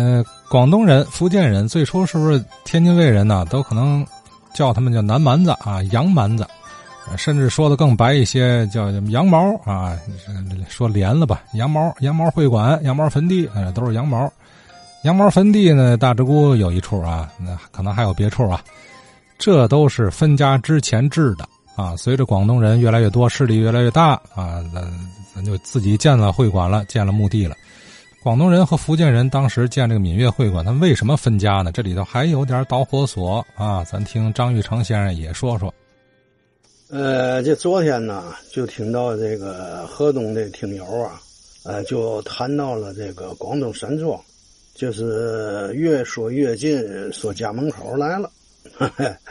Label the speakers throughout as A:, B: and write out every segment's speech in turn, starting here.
A: 呃，广东人、福建人最初是不是天津卫人呢？都可能叫他们叫南蛮子啊、洋蛮子，甚至说的更白一些，叫羊毛啊。说连了吧，羊毛、羊毛会馆、羊毛坟地，呃，都是羊毛。羊毛坟地呢，大直沽有一处啊，那可能还有别处啊。这都是分家之前制的啊。随着广东人越来越多，势力越来越大啊，咱咱就自己建了会馆了，建了墓地了。广东人和福建人当时建这个闽粤会馆，他们为什么分家呢？这里头还有点导火索啊！咱听张玉成先生也说说。
B: 呃，这昨天呢，就听到这个河东的听友啊，呃，就谈到了这个广东山庄，就是越说越近，说家门口来了。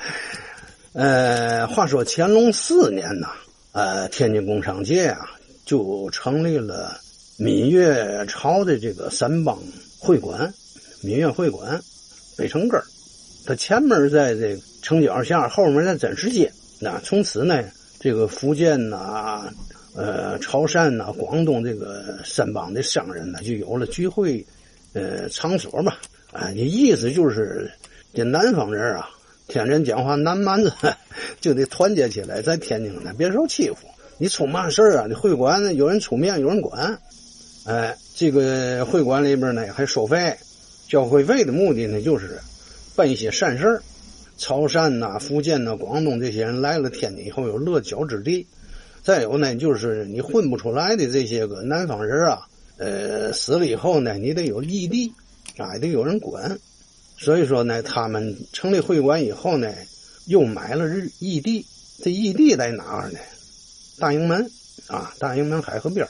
B: 呃，话说乾隆四年呢，呃，天津工商界啊，就成立了。闽粤朝的这个三帮会馆，闽粤会馆，北城根儿，它前门在这城脚下，后门在展示街。那从此呢，这个福建呐，呃，潮汕呐，广东这个三帮的商人呢，就有了聚会，呃，场所吧。啊，你意思就是，这南方人啊，天人讲话南蛮子，就得团结起来，在天津呢，别受欺负。你出嘛事啊？你会馆，有人出面，有人管。哎，这个会馆里边呢还收费，交会费的目的呢就是办一些善事儿。潮汕呐、福建呐、广东这些人来了天津以后有落脚之地。再有呢，就是你混不出来的这些个南方人啊，呃，死了以后呢，你得有义地，啊，得有人管。所以说呢，他们成立会馆以后呢，又买了日义地。这义地在哪儿呢？大营门啊，大营门海河边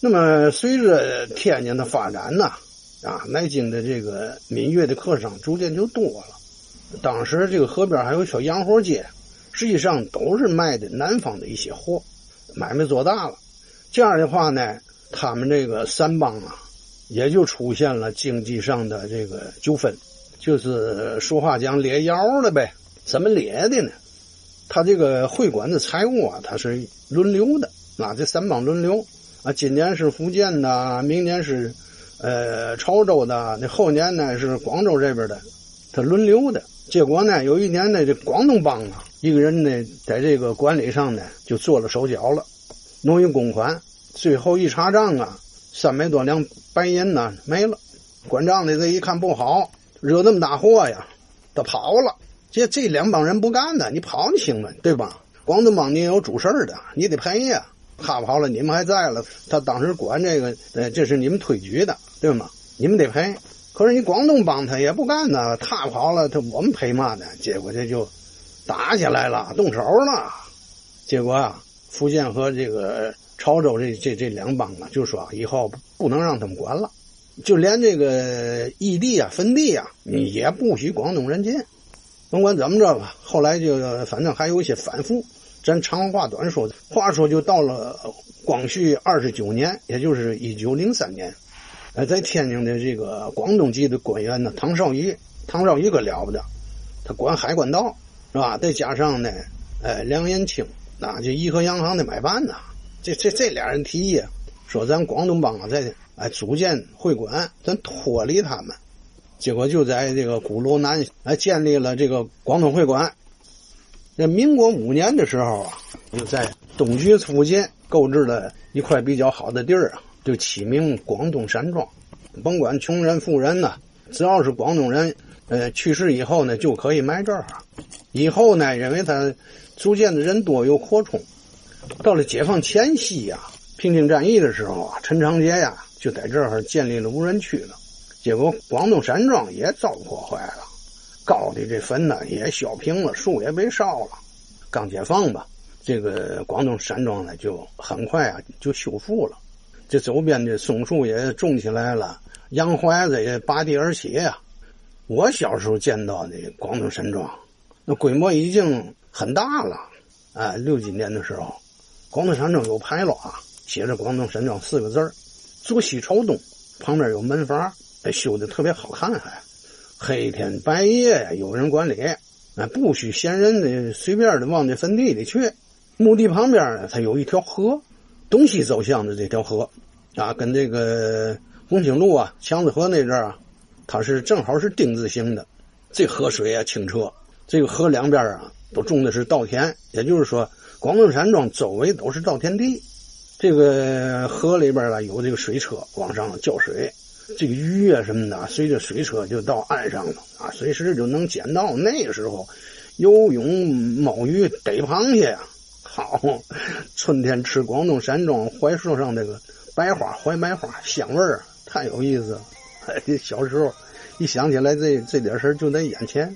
B: 那么，随着天津的发展呢，啊，南京的这个闽粤的客商逐渐就多了。当时这个河边还有小洋货街，实际上都是卖的南方的一些货，买卖做大了。这样的话呢，他们这个三帮啊，也就出现了经济上的这个纠纷，就是说话讲咧腰了呗。怎么咧的呢？他这个会馆的财务啊，他是轮流的，啊，这三帮轮流。啊，今年是福建的，明年是，呃，潮州的，那后年呢是广州这边的，他轮流的。结果呢，有一年呢，这广东帮啊，一个人呢，在这个管理上呢，就做了手脚了，挪用公款，最后一查账啊，三百多两白银呢没了。管账的这一看不好，惹那么大祸呀，他跑了。这这两帮人不干的，你跑你行吗？对吧？广东帮你有主事的，你得赔呀。他跑了，你们还在了。他当时管这个，呃，这是你们推举的，对吗？你们得赔。可是你广东帮他也不干呢，他跑了，他我们赔嘛呢？结果这就打起来了，动手了。结果啊，福建和这个潮州这这这两帮啊，就说以后不能让他们管了，就连这个异地啊、分地啊，也不许广东人进。甭管怎么着吧，后来就反正还有一些反复。咱长话短说，话说就到了光绪二十九年，也就是一九零三年，呃，在天津的这个广东籍的官员呢，唐绍仪，唐绍仪可了不得，他管海关道，是吧？再加上呢，呃，梁延清，那就颐和洋行的买办呐，这这这俩人提议说，咱广东帮啊，在哎组建会馆，咱脱离他们，结果就在这个鼓楼南哎建立了这个广东会馆。那民国五年的时候啊，就在东局附近购置了一块比较好的地儿啊，就起名广东山庄。甭管穷人富人呢，只要是广东人，呃，去世以后呢，就可以埋这儿。以后呢，因为他逐渐的人多又扩充，到了解放前夕呀，平津战役的时候啊，陈长捷呀就在这儿建立了无人区了，结果广东山庄也遭破坏了。高的这坟呢也削平了，树也被烧了。刚解放吧，这个广东山庄呢就很快啊就修复了。这周边的松树也种起来了，杨槐子也拔地而起呀。我小时候见到的广东山庄，那规模已经很大了。哎，六几年的时候，广东山庄有牌楼啊，写着“广东山庄”四个字儿，坐西朝东，旁边有门房，修的特别好看还。黑天白夜有人管理，啊，不许闲人的随便的往这坟地里去。墓地旁边呢，它有一条河，东西走向的这条河，啊，跟这个红星路啊、强子河那阵啊，它是正好是丁字形的，这河水啊清澈，这个河两边啊都种的是稻田，也就是说，广东山庄周围都是稻田地。这个河里边啊有这个水车往上浇水，这个鱼啊什么的随着水车就到岸上了啊，随时就能捡到。那个时候游泳、摸鱼、逮螃蟹呀，好，春天吃广东山庄槐树上那个白花、槐白花，香味儿太有意思了。小时候一想起来这这点事儿就在眼前。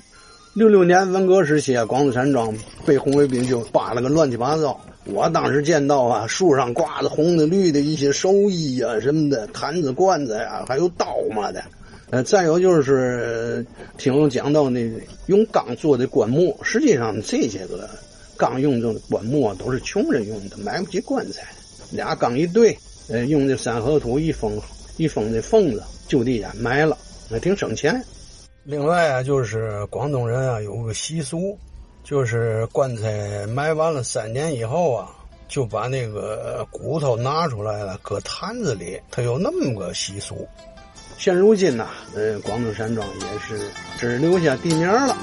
B: 六六年文革时期啊，广子山庄被红卫兵就扒了个乱七八糟。我当时见到啊，树上挂着红的、绿的一些寿衣啊什么的，坛子、罐子呀，还有刀嘛的。呃，再有就是听讲到那用钢做的棺木，实际上这些个钢用的棺木啊都是穷人用的，买不起棺材。俩钢一对，呃，用这三合土一封一封的缝子。就地掩埋了，那挺省钱。另外啊，就是广东人啊有个习俗，就是棺材埋完了三年以后啊，就把那个骨头拿出来了，搁坛子里。他有那么个习俗。现如今呢，嗯，广东山庄也是只留下地名了。